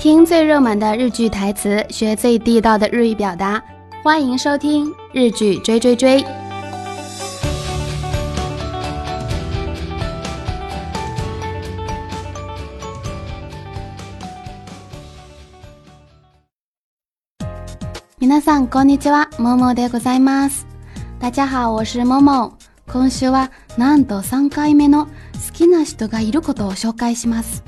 听最热门的日剧台词，学最地道的日语表达。欢迎收听《日剧追追追》。皆さんこんにちは、ももでございます。大家好，我是もも。今週はなんと3回目の好きな人がいることを紹介します。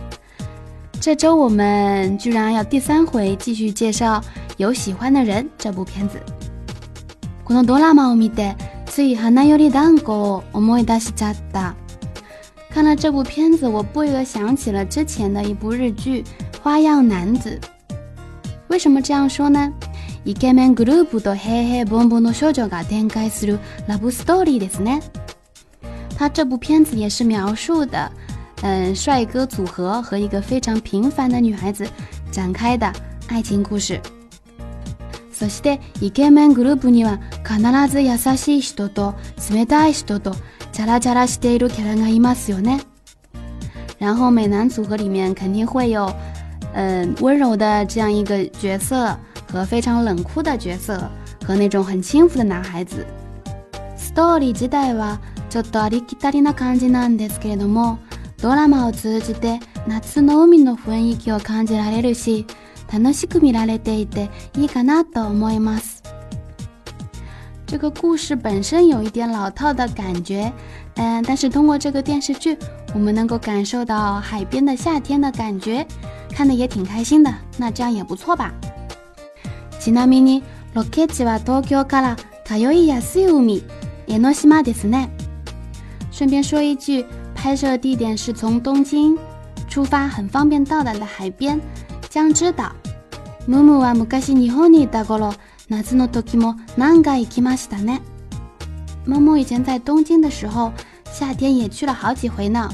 这周我们居然要第三回继续介绍《有喜欢的人》这部片子。このドラマを見て、つい花より団子を思い出しちゃった。看了这部片子，我不由想起了之前的一部日剧《花样男子》。为什么这样说呢？イケメングループと平平凡凡の少女が展開するラブストーリーですね。他这部片子也是描述的。 嗯，帅哥组合和一个非常平凡的女孩子展开的爱情故事。そしてイケメングループには必ず優しい人と冷たい人とチャラチャラしているキャラがいますよね。然后美男组合里面肯定会有，嗯，温柔的这样一个角色和非常冷酷的角色和那种很轻浮的男孩子。ストーリー自体はちょっとありきたりな感じなんですけれども。ドラマを通じて夏の海の雰囲気を感じられるし、楽しく見られていていいかなと思います。这个故事本身有一点老套的感觉，嗯，但是通过这个电视剧，我们能够感受到海边的夏天的感觉，看的也挺开心的。那这样也不错吧。ちなみにロケ地は東京から通いやすい海、江ノ島ですね。顺便说一句。拍摄地点是从东京出发，很方便到达的海边江之岛。ムムは昔日本にいた頃、夏の時も何回行きましたね。ムム以前在东京的时候，夏天也去了好几回呢。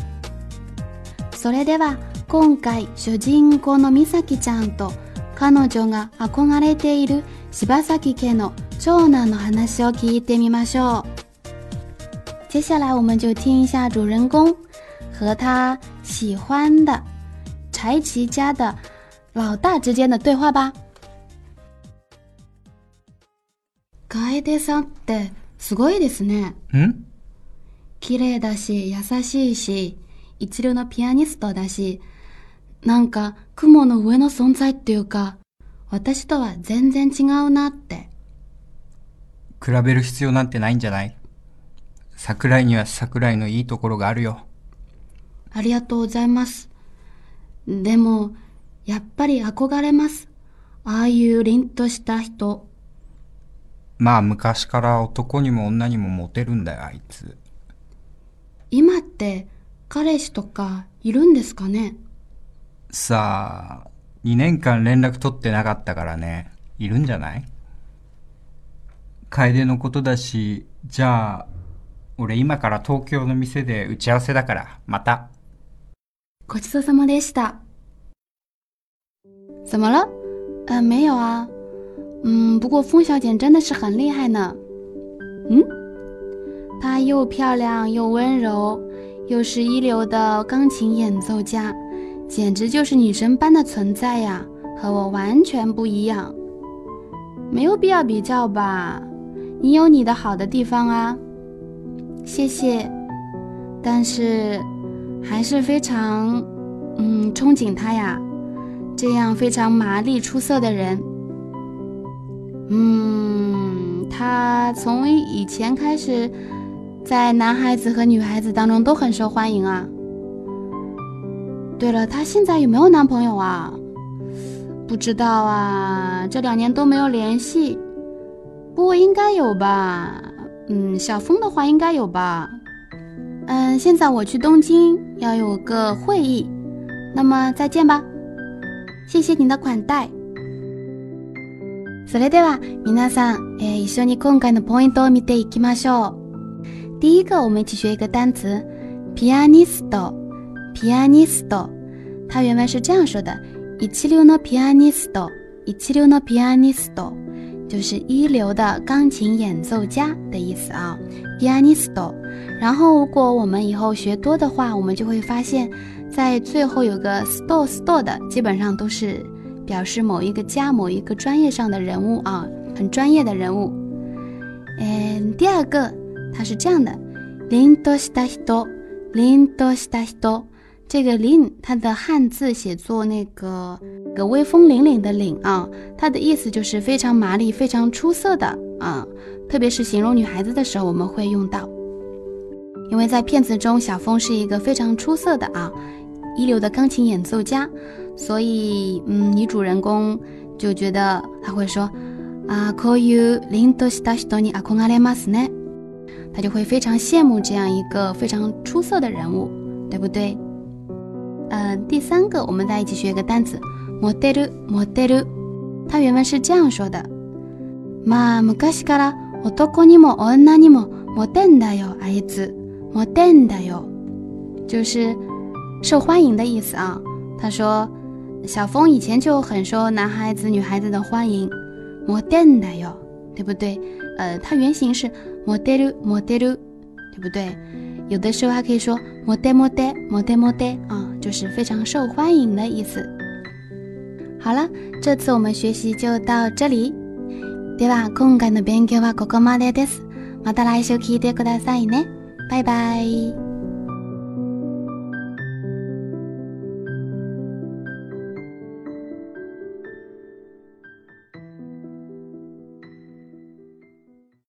それでは今回主人公の美咲ちゃんと彼女が憧れている柴崎家の長男の話を聞いてみましょう。接下来我们就听一下主人公和他喜欢的柴崎家的老大之间的对话吧。楓さんってすごいですね。ん？綺麗だし、優しいし、一流のピアニストだし、なんか雲の上の存在っていうか、私とは全然違うなって。比べる必要なんてないんじゃない？桜井には桜井のいいところがあるよ。ありがとうございます。でも、やっぱり憧れます。ああいう凛とした人。まあ昔から男にも女にもモテるんだよ、あいつ。今って彼氏とかいるんですかね？さあ、2年間連絡取ってなかったからね、いるんじゃない？楓のことだし、じゃあ、俺今から東京の店で打ち合わせだから、また。ごちそうさまでした。怎么了？呃，没有啊。嗯，不过风小姐真的是很厉害呢。嗯，她又漂亮又温柔，又是一流的钢琴演奏家，简直就是女神般的存在呀，和我完全不一样。没有必要比较吧，你有你的好的地方啊。谢谢，但是还是非常嗯憧憬他呀，这样非常麻利出色的人。嗯，他从以前开始在男孩子和女孩子当中都很受欢迎啊。对了，他现在有没有男朋友啊？不知道啊，这两年都没有联系，不过应该有吧。嗯，小峰的话应该有吧。嗯，现在我去东京要有个会议，那么再见吧。谢谢你的款待。それでは皆さん、え一緒に今回のポイントを見ていきましょう。第一个，我们一起学一个单词ピアニスト。ピアニスト，它原文是这样说的：一流のピアニスト。一流のピアニスト。 就是一流的钢琴演奏家的意思啊，pianisto。然后，如果我们以后学多的话，我们就会发现，在最后有个 sto sto 的，基本上都是 表示某一个家、某一个专业上的人物啊，很专业的人物。嗯，第二个它是这样的，凛とした人，凛とした人。这个凛，它的汉字写作那个 个威风凛凛的凛啊，它的意思就是非常麻利、非常出色的啊，特别是形容女孩子的时候，我们会用到。因为在片子中，小峰是一个非常出色的啊，一流的钢琴演奏家，所以嗯，女主人公就觉得他会说啊，こういう凛とした人に憧れますね，他就会非常羡慕这样一个非常出色的人物，对不对？呃，第三个，我们再一起学一个单词， モデル，モデル，它原文是这样说的：まあ昔から男にも女にもモテんだよあいつ。モテンだよ，就是受欢迎的意思啊。他说，小峰以前就很受男孩子、女孩子的欢迎。モテンだよ，对不对？呃，它原型是モテる、モテる，对不对？有的时候还可以说モテモテ、モテモテ啊，就是非常受欢迎的意思。 好了，这次我们学习就到这里。では今回の勉強はここまでです。また来週聞いてくださいね。拜拜。